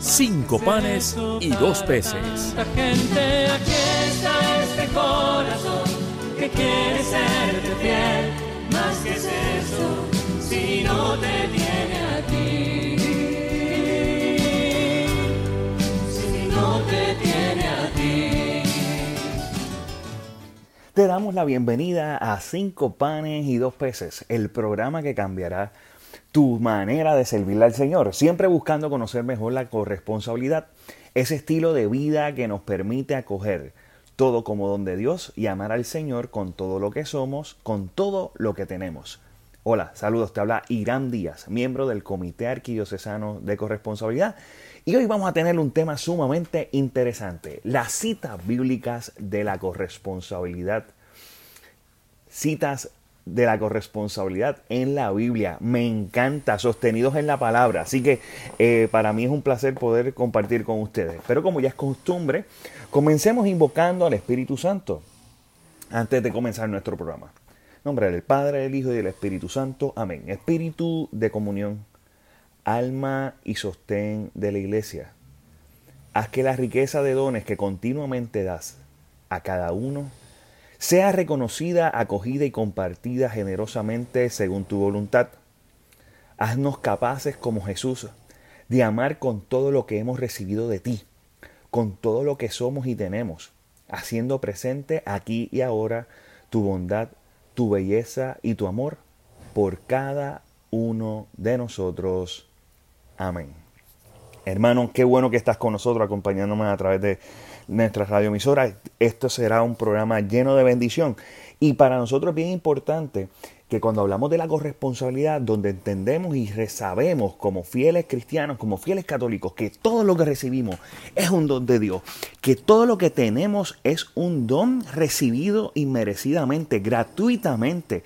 cinco panes y dos peces. Gente, aquí está este corazón que quiere serte fiel. Más que es eso, si no te tiene a ti. Si no te tiene a ti. Te damos la bienvenida a Cinco Panes y Dos Peces, el programa que cambiará tu manera de servirle al Señor, siempre buscando conocer mejor la corresponsabilidad, ese estilo de vida que nos permite acoger todo como don de Dios y amar al Señor con todo lo que somos, con todo lo que tenemos. Hola, saludos, te habla Irán Díaz, miembro del Comité Arquidiocesano de Corresponsabilidad. Y hoy vamos a tener un tema sumamente interesante, las citas bíblicas de la corresponsabilidad. Citas de la corresponsabilidad en la Biblia. Me encanta, sostenidos en la palabra. Así que eh, para mí es un placer poder compartir con ustedes. Pero como ya es costumbre, comencemos invocando al Espíritu Santo antes de comenzar nuestro programa. Nombre del Padre, del Hijo y del Espíritu Santo. Amén. Espíritu de comunión, alma y sostén de la iglesia. Haz que la riqueza de dones que continuamente das a cada uno sea reconocida, acogida y compartida generosamente según tu voluntad. Haznos capaces como Jesús de amar con todo lo que hemos recibido de ti, con todo lo que somos y tenemos, haciendo presente aquí y ahora tu bondad, tu belleza y tu amor por cada uno de nosotros. Amén. Hermano, qué bueno que estás con nosotros acompañándome a través de nuestra radioemisora. Esto será un programa lleno de bendición. Y para nosotros es bien importante que cuando hablamos de la corresponsabilidad, donde entendemos y sabemos como fieles cristianos, como fieles católicos, que todo lo que recibimos es un don de Dios, que todo lo que tenemos es un don recibido inmerecidamente, gratuitamente.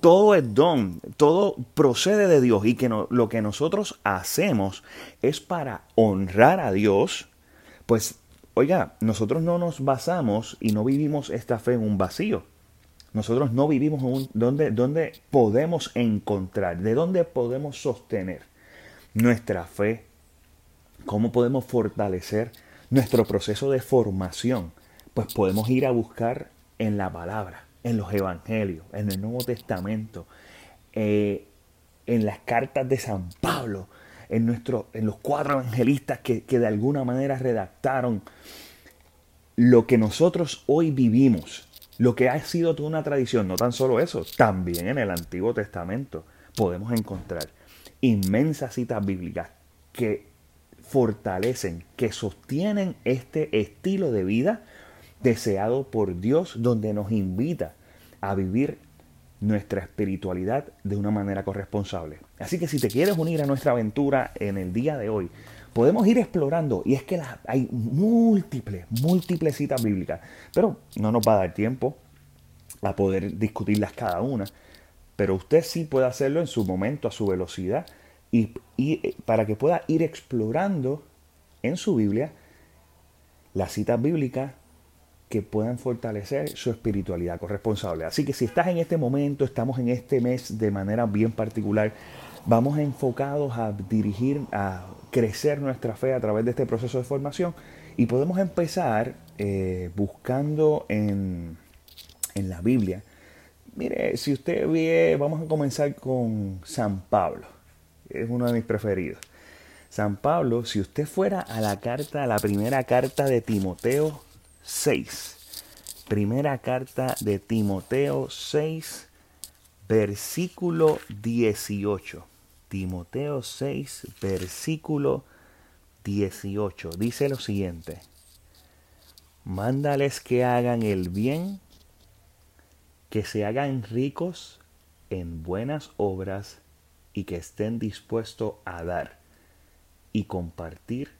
Todo es don, todo procede de Dios y que no, lo que nosotros hacemos es para honrar a Dios, pues Oiga, nosotros no nos basamos y no vivimos esta fe en un vacío. Nosotros no vivimos en donde podemos encontrar, de dónde podemos sostener nuestra fe, cómo podemos fortalecer nuestro proceso de formación. Pues podemos ir a buscar en la palabra, en los evangelios, en el Nuevo Testamento, eh, en las cartas de San Pablo, en, en los cuatro evangelistas que, que de alguna manera redactaron lo que nosotros hoy vivimos, lo que ha sido toda una tradición, no tan solo eso, también en el Antiguo Testamento podemos encontrar inmensas citas bíblicas que fortalecen, que sostienen este estilo de vida deseado por Dios, donde nos invita a vivir nuestra espiritualidad de una manera corresponsable. Así que si te quieres unir a nuestra aventura en el día de hoy, podemos ir explorando. Y es que hay múltiples, múltiples citas bíblicas, pero no nos va a dar tiempo a poder discutirlas cada una, pero usted sí puede hacerlo en su momento, a su velocidad, y, y para que pueda ir explorando en su Biblia las citas bíblicas que puedan fortalecer su espiritualidad corresponsable. Así que si estás en este momento, estamos en este mes de manera bien particular, vamos enfocados a dirigir, a crecer nuestra fe a través de este proceso de formación y podemos empezar eh, buscando en, en la Biblia. Mire, si usted ve, vamos a comenzar con San Pablo, es uno de mis preferidos. San Pablo, si usted fuera a la carta, a la primera carta de Timoteo 6, primera carta de Timoteo 6, versículo 18. Timoteo 6, versículo 18. Dice lo siguiente. Mándales que hagan el bien, que se hagan ricos en buenas obras y que estén dispuestos a dar y compartir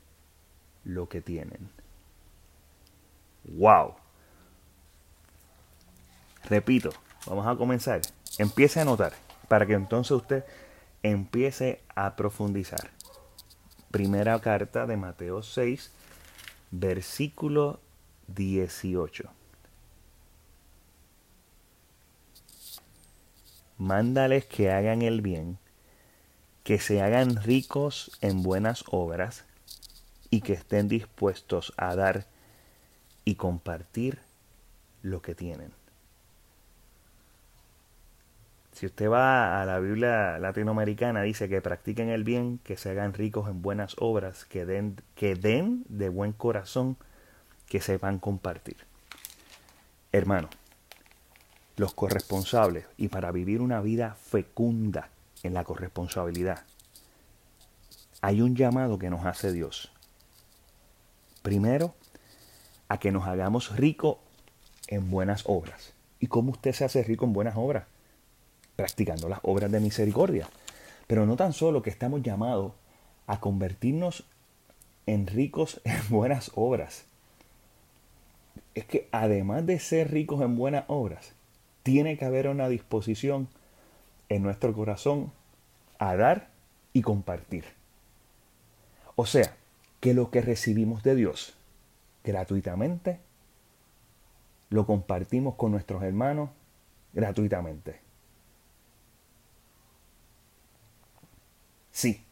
lo que tienen. Wow. Repito, vamos a comenzar. Empiece a notar para que entonces usted empiece a profundizar. Primera carta de Mateo 6, versículo 18. Mándales que hagan el bien, que se hagan ricos en buenas obras y que estén dispuestos a dar y compartir lo que tienen. Si usted va a la Biblia latinoamericana, dice que practiquen el bien, que se hagan ricos en buenas obras, que den, que den de buen corazón, que sepan compartir. Hermano, los corresponsables y para vivir una vida fecunda en la corresponsabilidad, hay un llamado que nos hace Dios. Primero, a que nos hagamos ricos en buenas obras. ¿Y cómo usted se hace rico en buenas obras? practicando las obras de misericordia. Pero no tan solo que estamos llamados a convertirnos en ricos en buenas obras. Es que además de ser ricos en buenas obras, tiene que haber una disposición en nuestro corazón a dar y compartir. O sea, que lo que recibimos de Dios gratuitamente, lo compartimos con nuestros hermanos gratuitamente. Sí,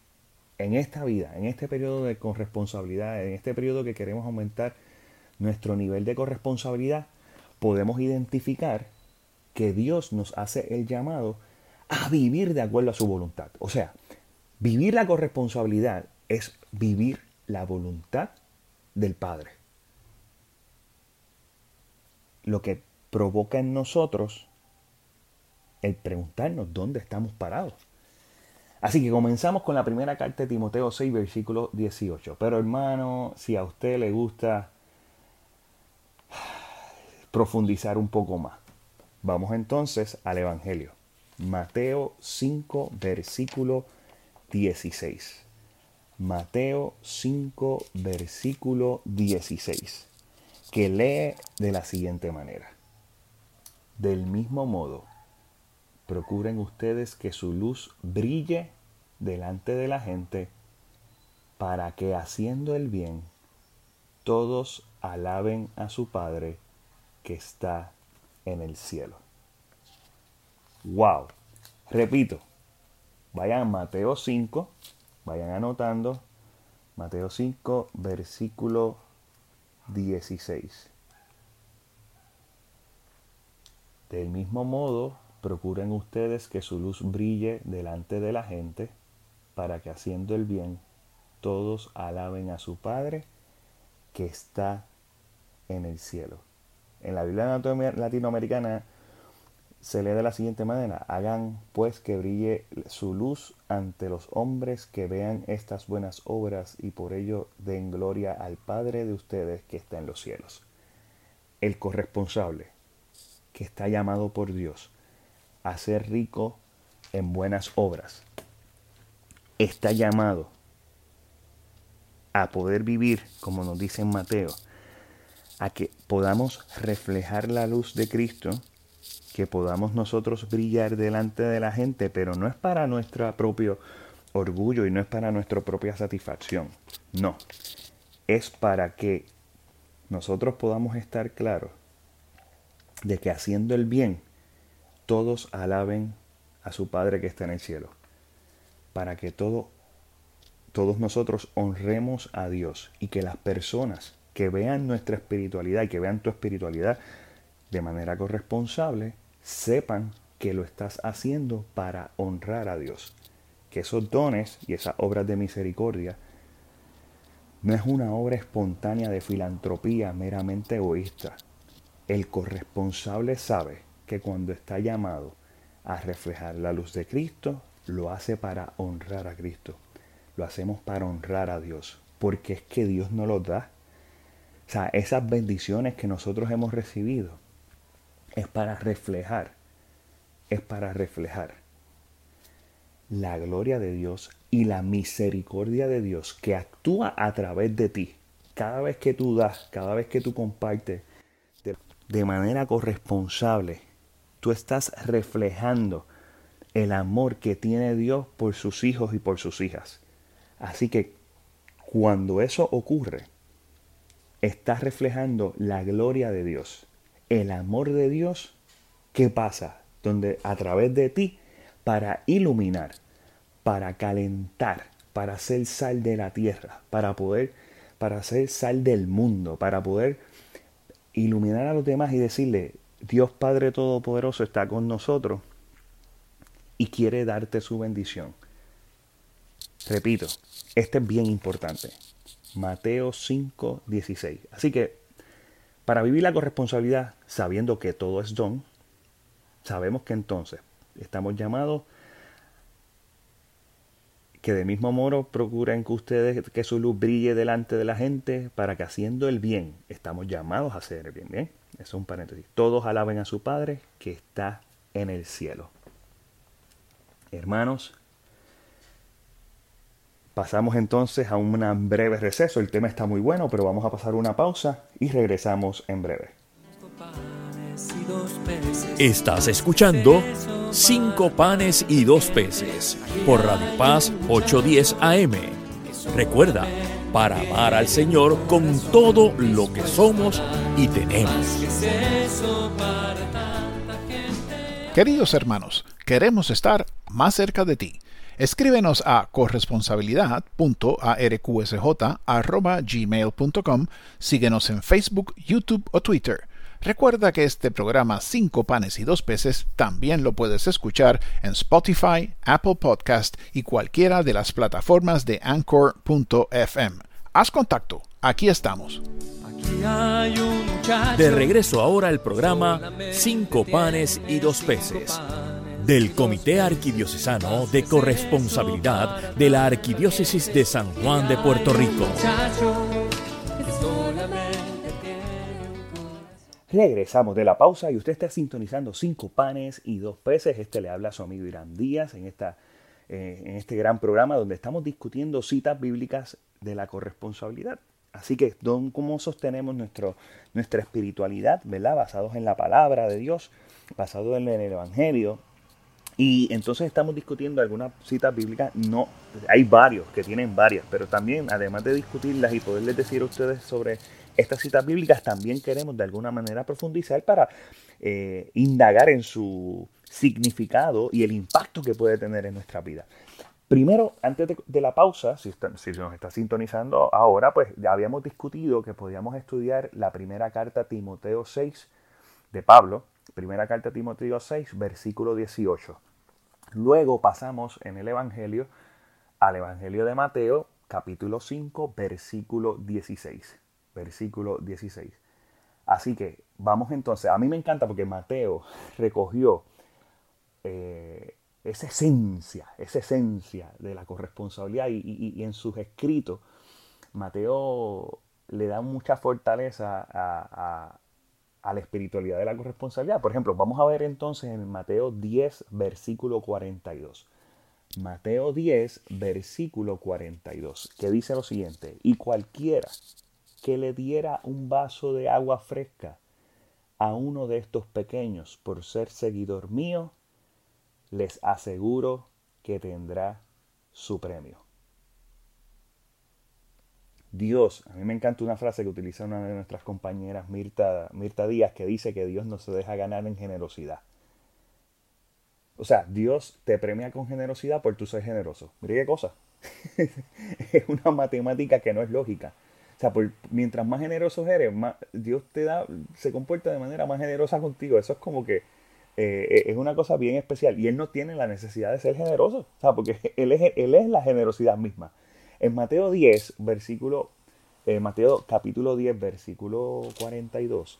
en esta vida, en este periodo de corresponsabilidad, en este periodo que queremos aumentar nuestro nivel de corresponsabilidad, podemos identificar que Dios nos hace el llamado a vivir de acuerdo a su voluntad. O sea, vivir la corresponsabilidad es vivir la voluntad del Padre. Lo que provoca en nosotros el preguntarnos dónde estamos parados. Así que comenzamos con la primera carta de Timoteo 6, versículo 18. Pero hermano, si a usted le gusta profundizar un poco más, vamos entonces al Evangelio. Mateo 5, versículo 16. Mateo 5, versículo 16, que lee de la siguiente manera. Del mismo modo, procuren ustedes que su luz brille delante de la gente para que haciendo el bien todos alaben a su Padre que está en el cielo. Wow. Repito, vayan a Mateo 5, vayan anotando Mateo 5, versículo 16. Del mismo modo, Procuren ustedes que su luz brille delante de la gente, para que haciendo el bien todos alaben a su Padre que está en el cielo. En la Biblia latinoamericana se lee de la siguiente manera, hagan pues que brille su luz ante los hombres que vean estas buenas obras y por ello den gloria al Padre de ustedes que está en los cielos. El corresponsable que está llamado por Dios a ser rico en buenas obras. Está llamado a poder vivir, como nos dice en Mateo, a que podamos reflejar la luz de Cristo, que podamos nosotros brillar delante de la gente, pero no es para nuestro propio orgullo y no es para nuestra propia satisfacción. No, es para que nosotros podamos estar claros de que haciendo el bien todos alaben a su Padre que está en el cielo, para que todo, todos nosotros honremos a Dios y que las personas que vean nuestra espiritualidad y que vean tu espiritualidad de manera corresponsable, sepan que lo estás haciendo para honrar a Dios. Que esos dones y esas obras de misericordia no es una obra espontánea de filantropía meramente egoísta. El corresponsable sabe que cuando está llamado a reflejar la luz de Cristo, lo hace para honrar a Cristo. Lo hacemos para honrar a Dios, porque es que Dios nos lo da. O sea, esas bendiciones que nosotros hemos recibido es para reflejar, es para reflejar la gloria de Dios y la misericordia de Dios que actúa a través de ti. Cada vez que tú das, cada vez que tú compartes de manera corresponsable, tú estás reflejando el amor que tiene Dios por sus hijos y por sus hijas. Así que cuando eso ocurre, estás reflejando la gloria de Dios, el amor de Dios ¿qué pasa? Donde a través de ti, para iluminar, para calentar, para hacer sal de la tierra, para poder, para hacer sal del mundo, para poder iluminar a los demás y decirle, Dios Padre Todopoderoso está con nosotros y quiere darte su bendición. Repito, este es bien importante. Mateo 5, 16. Así que, para vivir la corresponsabilidad, sabiendo que todo es don, sabemos que entonces estamos llamados que de mismo modo procuren que ustedes que su luz brille delante de la gente para que haciendo el bien, estamos llamados a hacer el bien, ¿bien? Eso es un paréntesis. Todos alaben a su Padre que está en el cielo. Hermanos, pasamos entonces a un breve receso. El tema está muy bueno, pero vamos a pasar una pausa y regresamos en breve. Estás escuchando Cinco panes y dos peces por Radio Paz 810 AM. Recuerda, para amar al Señor con todo lo que somos y tenemos. Queridos hermanos, queremos estar más cerca de ti. Escríbenos a corresponsabilidad.arqsj.gmail.com, síguenos en Facebook, YouTube o Twitter. Recuerda que este programa Cinco panes y dos peces también lo puedes escuchar en Spotify, Apple Podcast y cualquiera de las plataformas de Anchor.fm. Haz contacto, aquí estamos. De regreso ahora al programa Cinco panes y dos peces del Comité Arquidiocesano de Corresponsabilidad de la Arquidiócesis de San Juan de Puerto Rico. Regresamos de la pausa y usted está sintonizando cinco panes y dos peces. Este le habla a su amigo Irán Díaz en, esta, eh, en este gran programa donde estamos discutiendo citas bíblicas de la corresponsabilidad. Así que, don, ¿cómo sostenemos nuestro, nuestra espiritualidad, ¿verdad? Basados en la palabra de Dios, basado en el Evangelio. Y entonces estamos discutiendo algunas citas bíblicas. No, hay varios que tienen varias, pero también, además de discutirlas y poderles decir a ustedes sobre estas citas bíblicas también queremos de alguna manera profundizar para eh, indagar en su significado y el impacto que puede tener en nuestra vida. Primero, antes de, la pausa, si, si, nos está sintonizando ahora, pues habíamos discutido que podíamos estudiar la primera carta a Timoteo 6 de Pablo, primera carta a Timoteo 6, versículo 18. Luego pasamos en el Evangelio al Evangelio de Mateo, capítulo 5, versículo 16 versículo 16. Así que vamos entonces, a mí me encanta porque Mateo recogió eh, esa esencia, esa esencia de la corresponsabilidad y, en sus escritos, Mateo le da mucha fortaleza a, a, la espiritualidad de la corresponsabilidad. Por ejemplo, vamos a ver entonces en Mateo 10, versículo 42. Mateo 10, versículo 42, que dice lo siguiente, y cualquiera que le diera un vaso de agua fresca a uno de estos pequeños por ser seguidor mío, les aseguro que tendrá su premio. Dios, a mí me encanta una frase que utiliza una de nuestras compañeras, Mirta, Mirta Díaz, que dice que Dios no se deja ganar en generosidad. O sea, Dios te premia con generosidad por tu ser generoso. Mire qué cosa. es una matemática que no es lógica sea, mientras más generoso eres, más, Dios te da, se comporta de manera más generosa contigo. Eso es como que eh, es una cosa bien especial. Y Él no tiene la necesidad de ser generoso, o sea, porque él es la generosidad misma. En Mateo 10, versículo, eh, Mateo capítulo 10, versículo 42,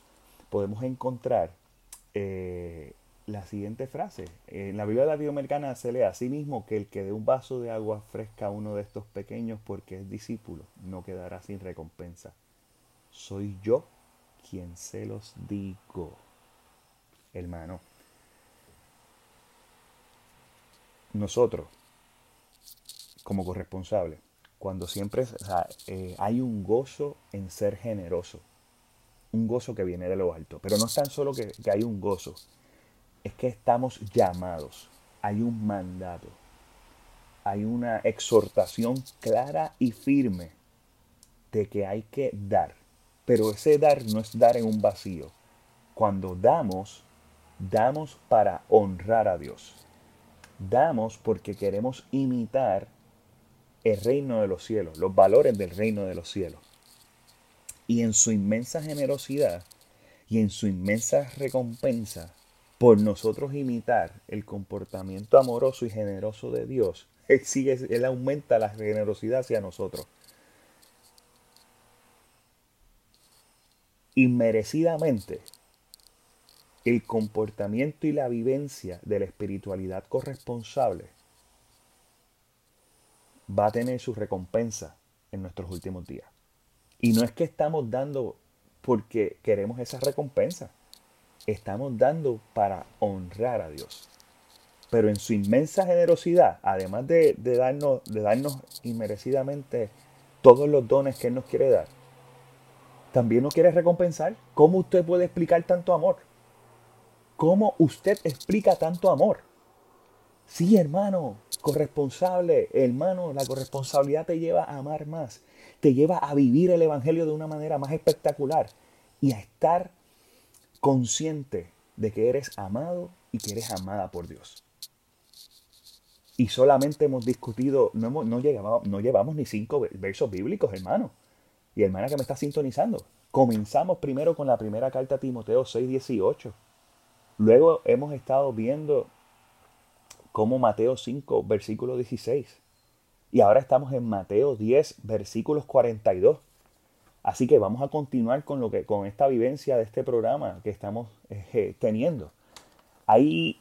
podemos encontrar eh, la siguiente frase. En la Biblia latinoamericana se lee así mismo que el que dé un vaso de agua fresca a uno de estos pequeños porque es discípulo no quedará sin recompensa. Soy yo quien se los digo. Hermano, nosotros, como corresponsables, cuando siempre eh, hay un gozo en ser generoso, un gozo que viene de lo alto. Pero no es tan solo que, que hay un gozo, es que estamos llamados, hay un mandato, hay una exhortación clara y firme de que hay que dar. Pero ese dar no es dar en un vacío. Cuando damos, damos para honrar a Dios. Damos porque queremos imitar el reino de los cielos, los valores del reino de los cielos. Y en su inmensa generosidad y en su inmensa recompensa por nosotros imitar el comportamiento amoroso y generoso de Dios, él, sigue, él aumenta la generosidad hacia nosotros. Inmerecidamente, el comportamiento y la vivencia de la espiritualidad corresponsable va a tener su recompensa en nuestros últimos días. Y no es que estamos dando porque queremos esa recompensa. Estamos dando para honrar a Dios. Pero en su inmensa generosidad, además de, darnos, de darnos inmerecidamente todos los dones que Él nos quiere dar, también nos quiere recompensar. ¿Cómo usted puede explicar tanto amor? ¿Cómo usted explica tanto amor? Sí, hermano, corresponsable, hermano, la corresponsabilidad te lleva a amar más, te lleva a vivir el Evangelio de una manera más espectacular y a estar consciente de que eres amado y que eres amada por Dios. Y solamente hemos discutido, no, hemos, no, no llevamos ni cinco versos bíblicos, hermano. Y hermana que me está sintonizando. Comenzamos primero con la primera carta a Timoteo 6:18. Luego hemos estado viendo como Mateo 5, versículo 16. Y ahora estamos en Mateo 10, versículos 42. Así que vamos a continuar con, lo que, con esta vivencia de este programa que estamos eh, teniendo. Hay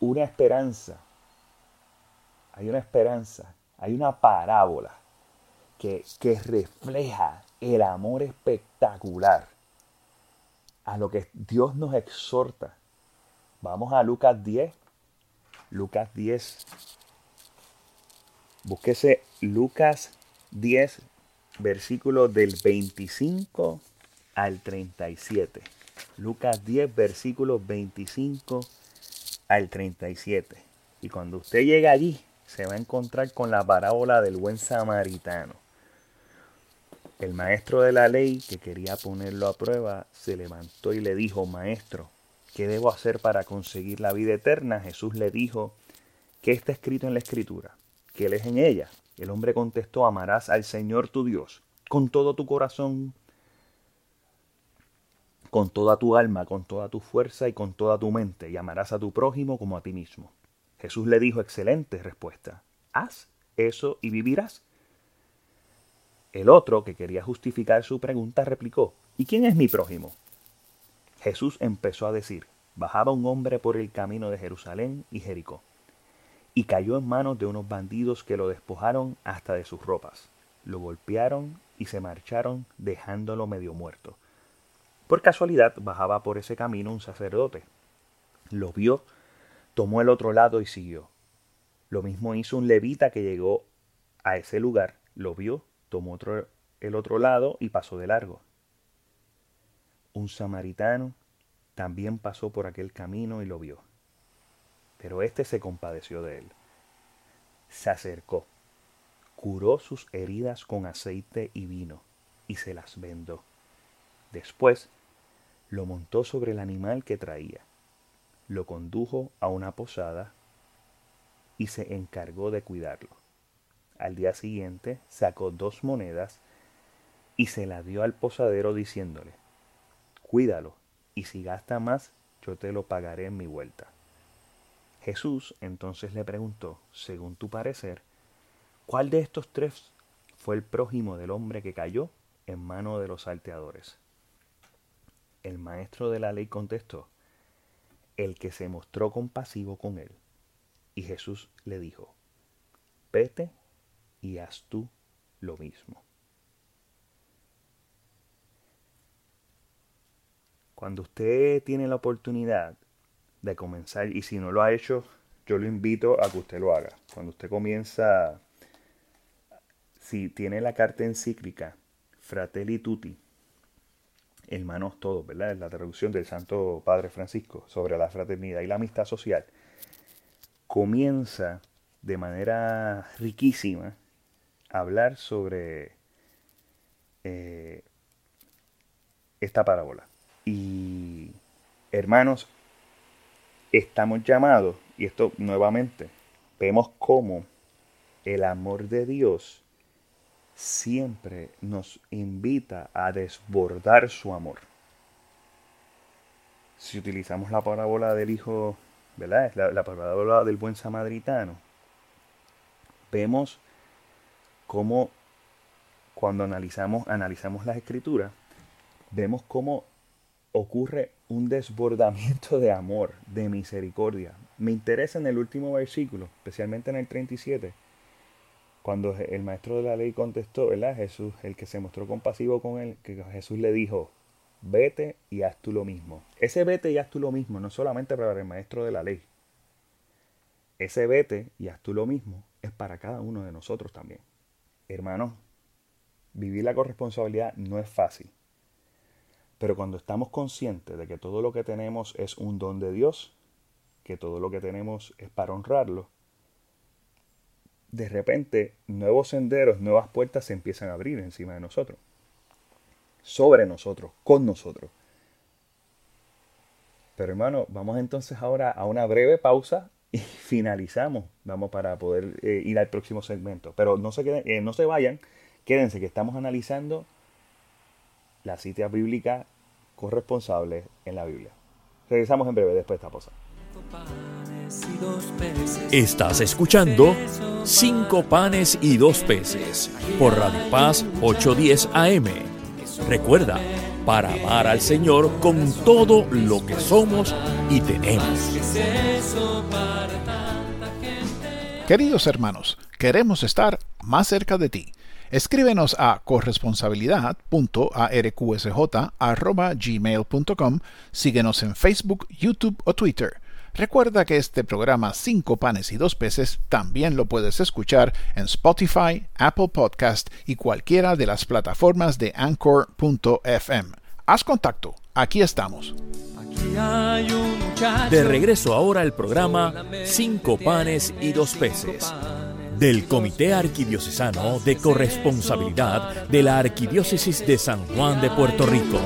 una esperanza, hay una esperanza, hay una parábola que, que refleja el amor espectacular a lo que Dios nos exhorta. Vamos a Lucas 10, Lucas 10. Búsquese Lucas 10, versículo del 25 al 37. Lucas 10, versículo 25 al 37. Y cuando usted llega allí, se va a encontrar con la parábola del buen samaritano. El maestro de la ley, que quería ponerlo a prueba, se levantó y le dijo, Maestro, ¿qué debo hacer para conseguir la vida eterna? Jesús le dijo, ¿qué está escrito en la escritura? ¿Qué lees en ella? El hombre contestó, amarás al Señor tu Dios con todo tu corazón, con toda tu alma, con toda tu fuerza y con toda tu mente, y amarás a tu prójimo como a ti mismo. Jesús le dijo, excelente respuesta, haz eso y vivirás. El otro, que quería justificar su pregunta, replicó, ¿y quién es mi prójimo? Jesús empezó a decir, bajaba un hombre por el camino de Jerusalén y Jericó, y cayó en manos de unos bandidos que lo despojaron hasta de sus ropas, lo golpearon y se marcharon dejándolo medio muerto. Por casualidad bajaba por ese camino un sacerdote. Lo vio, tomó el otro lado y siguió. Lo mismo hizo un levita que llegó a ese lugar, lo vio, tomó otro, el otro lado y pasó de largo un samaritano también pasó por aquel camino y lo vio. Pero éste se compadeció de él. Se acercó, curó sus heridas con aceite y vino, y se las vendó. Después lo montó sobre el animal que traía, lo condujo a una posada y se encargó de cuidarlo. Al día siguiente sacó dos monedas y se la dio al posadero diciéndole, cuídalo, y si gasta más, yo te lo pagaré en mi vuelta. Jesús entonces le preguntó, según tu parecer, ¿cuál de estos tres fue el prójimo del hombre que cayó en mano de los salteadores? El maestro de la ley contestó, el que se mostró compasivo con él. Y Jesús le dijo, vete y haz tú lo mismo. Cuando usted tiene la oportunidad de comenzar, y si no lo ha hecho, yo lo invito a que usted lo haga. Cuando usted comienza, si tiene la carta encíclica Fratelli Tutti, hermanos todos, ¿verdad? Es la traducción del Santo Padre Francisco sobre la fraternidad y la amistad social. Comienza de manera riquísima a hablar sobre eh, esta parábola. Y hermanos, estamos llamados, y esto nuevamente, vemos cómo el amor de Dios siempre nos invita a desbordar su amor. Si utilizamos la parábola del hijo, ¿verdad? La, la parábola del buen samaritano, vemos cómo cuando analizamos, analizamos las escrituras, vemos cómo ocurre un desbordamiento de amor, de misericordia. Me interesa en el último versículo, especialmente en el 37, cuando el maestro de la ley contestó, ¿verdad? Jesús, el que se mostró compasivo con él, que Jesús le dijo, vete y haz tú lo mismo. Ese vete y haz tú lo mismo no solamente para el maestro de la ley. Ese vete y haz tú lo mismo es para cada uno de nosotros también. Hermanos, vivir la corresponsabilidad no es fácil. Pero cuando estamos conscientes de que todo lo que tenemos es un don de Dios, que todo lo que tenemos es para honrarlo, de repente nuevos senderos, nuevas puertas se empiezan a abrir encima de nosotros, sobre nosotros, con nosotros. Pero hermano, vamos entonces ahora a una breve pausa y finalizamos. Vamos para poder eh, ir al próximo segmento. Pero no se, queden, eh, no se vayan, quédense que estamos analizando la cita bíblica corresponsable en la Biblia. Regresamos en breve después de esta pausa. Estás escuchando Cinco panes y dos peces por Radio Paz 810 AM. Recuerda, para amar al Señor con todo lo que somos y tenemos. Queridos hermanos, queremos estar más cerca de ti. Escríbenos a corresponsabilidad.arqsj.gmail.com, síguenos en Facebook, YouTube o Twitter. Recuerda que este programa Cinco panes y dos peces también lo puedes escuchar en Spotify, Apple Podcast y cualquiera de las plataformas de Anchor.fm. Haz contacto, aquí estamos. De regreso ahora al programa Cinco panes y dos peces del Comité Arquidiocesano de Corresponsabilidad de la Arquidiócesis de San Juan de Puerto Rico.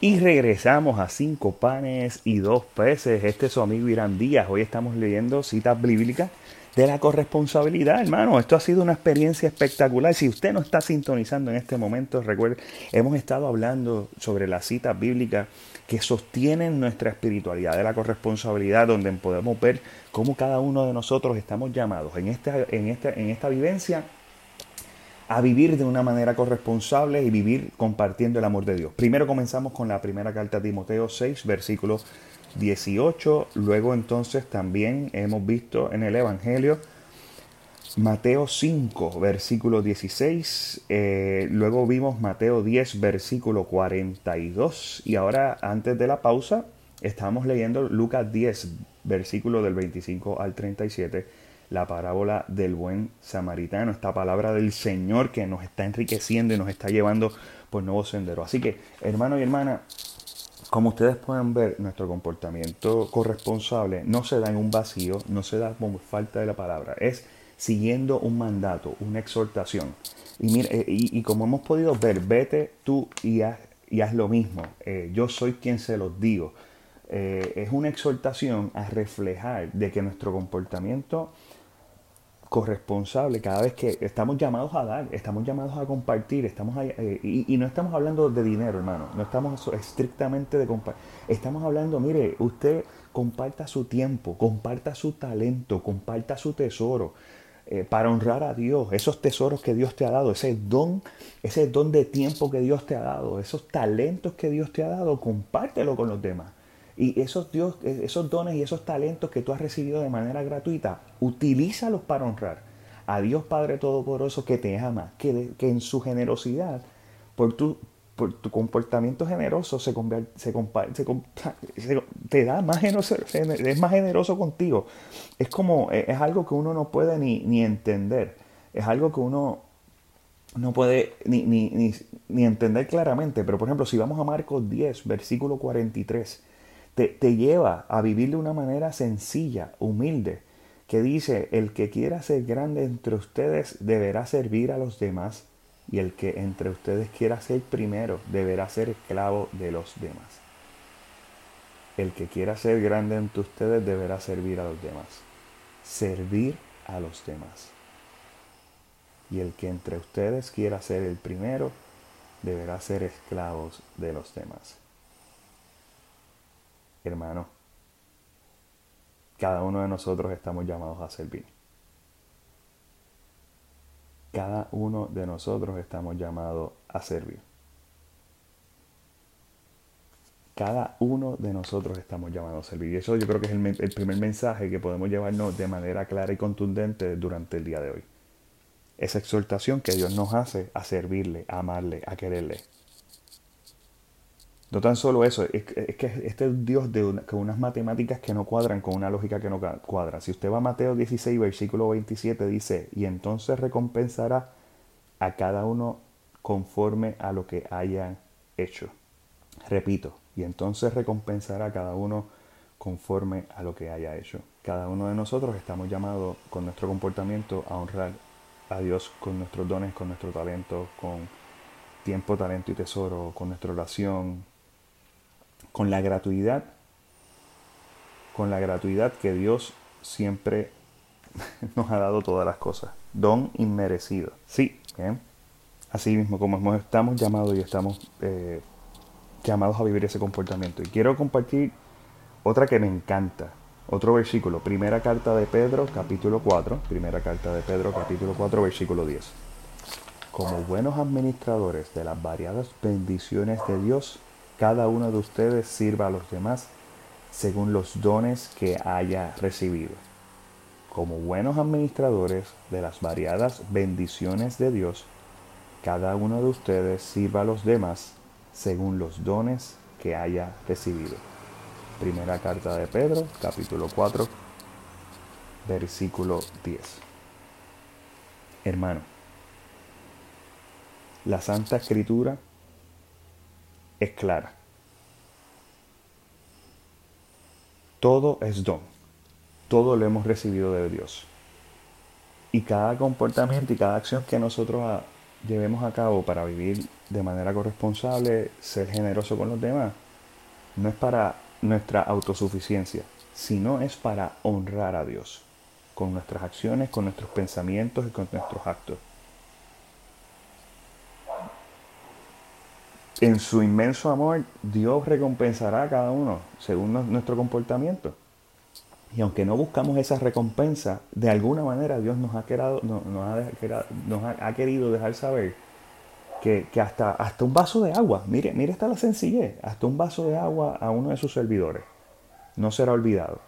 Y regresamos a cinco panes y dos peces. Este es su amigo Irán Díaz. Hoy estamos leyendo citas bíblicas de la corresponsabilidad, hermano. Esto ha sido una experiencia espectacular. Si usted no está sintonizando en este momento, recuerde, hemos estado hablando sobre las citas bíblicas que sostienen nuestra espiritualidad de la corresponsabilidad, donde podemos ver cómo cada uno de nosotros estamos llamados en esta, en esta, en esta vivencia a vivir de una manera corresponsable y vivir compartiendo el amor de Dios. Primero comenzamos con la primera carta de Timoteo 6, versículo 18. Luego entonces también hemos visto en el Evangelio Mateo 5, versículo 16. Eh, luego vimos Mateo 10, versículo 42. Y ahora, antes de la pausa, estamos leyendo Lucas 10, versículo del 25 al 37 la parábola del buen samaritano, esta palabra del Señor que nos está enriqueciendo y nos está llevando por nuevos senderos. Así que, hermano y hermana, como ustedes pueden ver, nuestro comportamiento corresponsable no se da en un vacío, no se da por falta de la palabra, es siguiendo un mandato, una exhortación. Y, mire, eh, y, como hemos podido ver, vete tú y haz, y haz lo mismo. Eh, yo soy quien se los digo. Eh, es una exhortación a reflejar de que nuestro comportamiento corresponsable cada vez que estamos llamados a dar, estamos llamados a compartir, estamos eh, y, no estamos hablando de dinero, hermano, no estamos estrictamente de compartir, estamos hablando, mire, usted comparta su tiempo, comparta su talento, comparta su tesoro. Eh, para honrar a Dios, esos tesoros que Dios te ha dado, ese don, ese don de tiempo que Dios te ha dado, esos talentos que Dios te ha dado, compártelo con los demás. Y esos, Dios, esos dones y esos talentos que tú has recibido de manera gratuita, utilízalos para honrar a Dios Padre Todopoderoso que te ama, que, que en su generosidad, por tu, por tu comportamiento generoso, se, se, se, te da más generoso, es más generoso contigo. Es como, es algo que uno no puede ni, ni entender. Es algo que uno no puede ni, ni, ni, ni, entender claramente. Pero por ejemplo, si vamos a Marcos 10, versículo 43, te, te lleva a vivir de una manera sencilla, humilde, que dice, el que quiera ser grande entre ustedes deberá servir a los demás, y el que entre ustedes quiera ser primero deberá ser esclavo de los demás. El que quiera ser grande entre ustedes deberá servir a los demás. Servir a los demás. Y el que entre ustedes quiera ser el primero deberá ser esclavos de los demás. Hermano, cada uno de nosotros estamos llamados a servir. Cada uno de nosotros estamos llamados a servir. Cada uno de nosotros estamos llamados a servir. Y eso yo creo que es el, primer mensaje que podemos llevarnos de manera clara y contundente durante el día de hoy. Esa exhortación que Dios nos hace a servirle, a amarle, a quererle. No tan solo eso, es, que este es Dios de con unas matemáticas que no cuadran con una lógica que no cuadra. Si usted va a Mateo 16, versículo 27, dice, y entonces recompensará a cada uno conforme a lo que hayan hecho. Repito, y entonces recompensará a cada uno conforme a lo que haya hecho. Cada uno de nosotros estamos llamados con nuestro comportamiento a honrar a Dios con nuestros dones, con nuestro talento, con tiempo, talento y tesoro, con nuestra oración, con la gratuidad, con la gratuidad que Dios siempre nos ha dado todas las cosas. Don inmerecido. Sí, ¿bien? así mismo como estamos llamados y estamos eh, llamados a vivir ese comportamiento. Y quiero compartir otra que me encanta. Otro versículo, primera carta de Pedro, capítulo 4, primera carta de Pedro, capítulo 4, versículo 10. Como buenos administradores de las variadas bendiciones de Dios, cada uno de ustedes sirva a los demás según los dones que haya recibido. Como buenos administradores de las variadas bendiciones de Dios, cada uno de ustedes sirva a los demás según los dones que haya recibido. Primera carta de Pedro, capítulo 4, versículo 10. Hermano, la Santa Escritura es clara. Todo es don. Todo lo hemos recibido de Dios. Y cada comportamiento y cada acción que nosotros llevemos a cabo para vivir de manera corresponsable, ser generoso con los demás, no es para nuestra autosuficiencia, sino es para honrar a Dios con nuestras acciones, con nuestros pensamientos y con nuestros actos. En su inmenso amor, Dios recompensará a cada uno según nuestro comportamiento. Y aunque no buscamos esa recompensa, de alguna manera Dios nos ha, querido, nos ha, querido dejar saber que, hasta, hasta, un vaso de agua, mire, mire está la sencillez, hasta un vaso de agua a uno de sus servidores no será olvidado.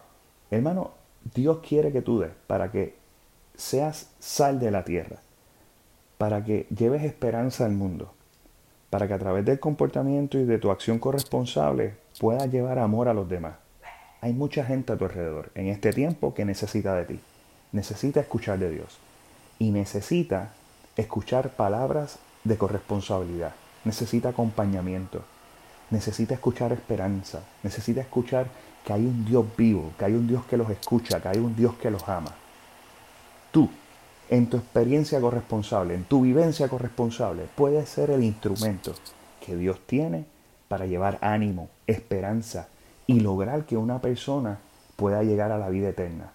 Hermano, Dios quiere que tú des para que seas sal de la tierra, para que lleves esperanza al mundo para que a través del comportamiento y de tu acción corresponsable puedas llevar amor a los demás. Hay mucha gente a tu alrededor en este tiempo que necesita de ti, necesita escuchar de Dios y necesita escuchar palabras de corresponsabilidad, necesita acompañamiento, necesita escuchar esperanza, necesita escuchar que hay un Dios vivo, que hay un Dios que los escucha, que hay un Dios que los ama. Tú en tu experiencia corresponsable, en tu vivencia corresponsable, puede ser el instrumento que Dios tiene para llevar ánimo, esperanza y lograr que una persona pueda llegar a la vida eterna.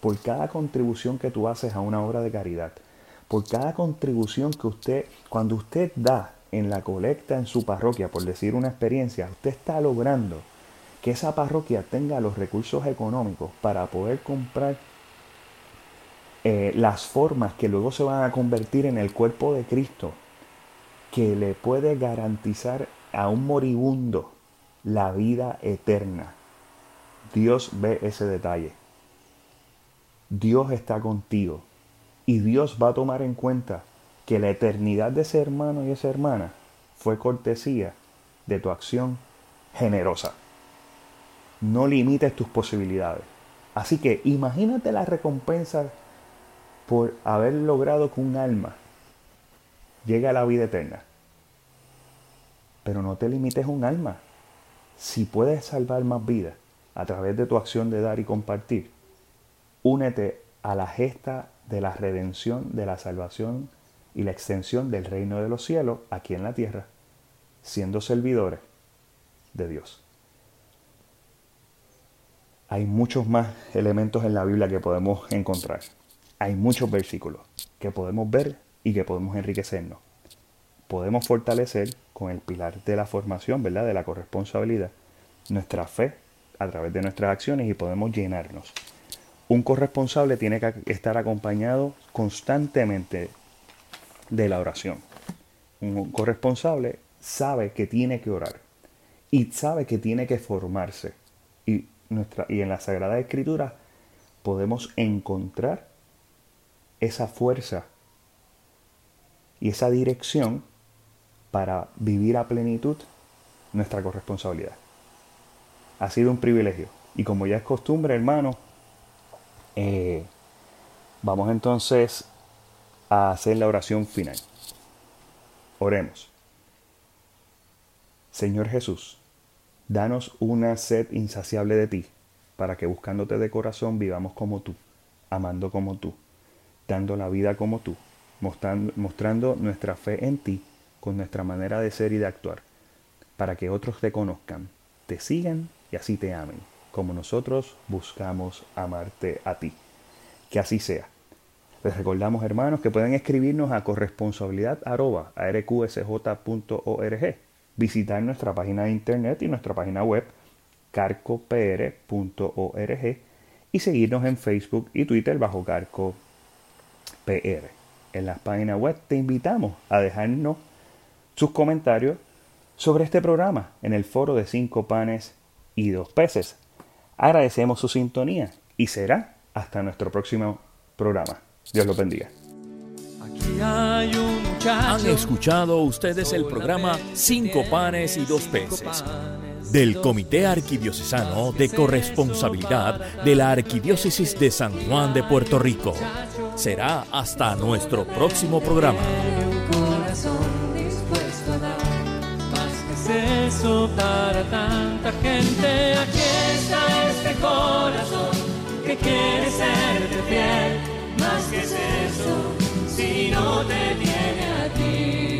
Por cada contribución que tú haces a una obra de caridad, por cada contribución que usted, cuando usted da en la colecta en su parroquia, por decir una experiencia, usted está logrando que esa parroquia tenga los recursos económicos para poder comprar eh, las formas que luego se van a convertir en el cuerpo de Cristo, que le puede garantizar a un moribundo la vida eterna. Dios ve ese detalle. Dios está contigo. Y Dios va a tomar en cuenta que la eternidad de ese hermano y esa hermana fue cortesía de tu acción generosa. No limites tus posibilidades. Así que imagínate la recompensa por haber logrado que un alma llegue a la vida eterna. Pero no te limites a un alma. Si puedes salvar más vidas a través de tu acción de dar y compartir, únete a la gesta de la redención, de la salvación y la extensión del reino de los cielos aquí en la tierra, siendo servidores de Dios. Hay muchos más elementos en la Biblia que podemos encontrar. Hay muchos versículos que podemos ver y que podemos enriquecernos. Podemos fortalecer con el pilar de la formación, ¿verdad? De la corresponsabilidad, nuestra fe a través de nuestras acciones y podemos llenarnos. Un corresponsable tiene que estar acompañado constantemente de la oración. Un corresponsable sabe que tiene que orar y sabe que tiene que formarse. Y, nuestra, y en la Sagrada Escritura podemos encontrar esa fuerza y esa dirección para vivir a plenitud nuestra corresponsabilidad. Ha sido un privilegio. Y como ya es costumbre, hermano, eh, vamos entonces a hacer la oración final. Oremos. Señor Jesús, danos una sed insaciable de ti, para que buscándote de corazón vivamos como tú, amando como tú, dando la vida como tú, mostrando, nuestra fe en ti con nuestra manera de ser y de actuar, para que otros te conozcan, te sigan y así te amen, como nosotros buscamos amarte a ti. Que así sea. Les recordamos, hermanos, que pueden escribirnos a corresponsabilidad.arqsj.org, visitar nuestra página de internet y nuestra página web carcopr.org y seguirnos en Facebook y Twitter bajo carcopr. En las páginas web te invitamos a dejarnos sus comentarios sobre este programa en el foro de cinco panes y dos peces. Agradecemos su sintonía y será hasta nuestro próximo programa. Dios los bendiga. Aquí hay un muchacho Han escuchado ustedes el programa Cinco panes y dos peces del Comité Arquidiocesano de Corresponsabilidad de la Arquidiócesis de San Juan de Puerto Rico. Será hasta nuestro próximo programa. Eso para tanta gente. Aquí está este corazón que quiere serte fiel. Más que es eso, si no te tiene a ti.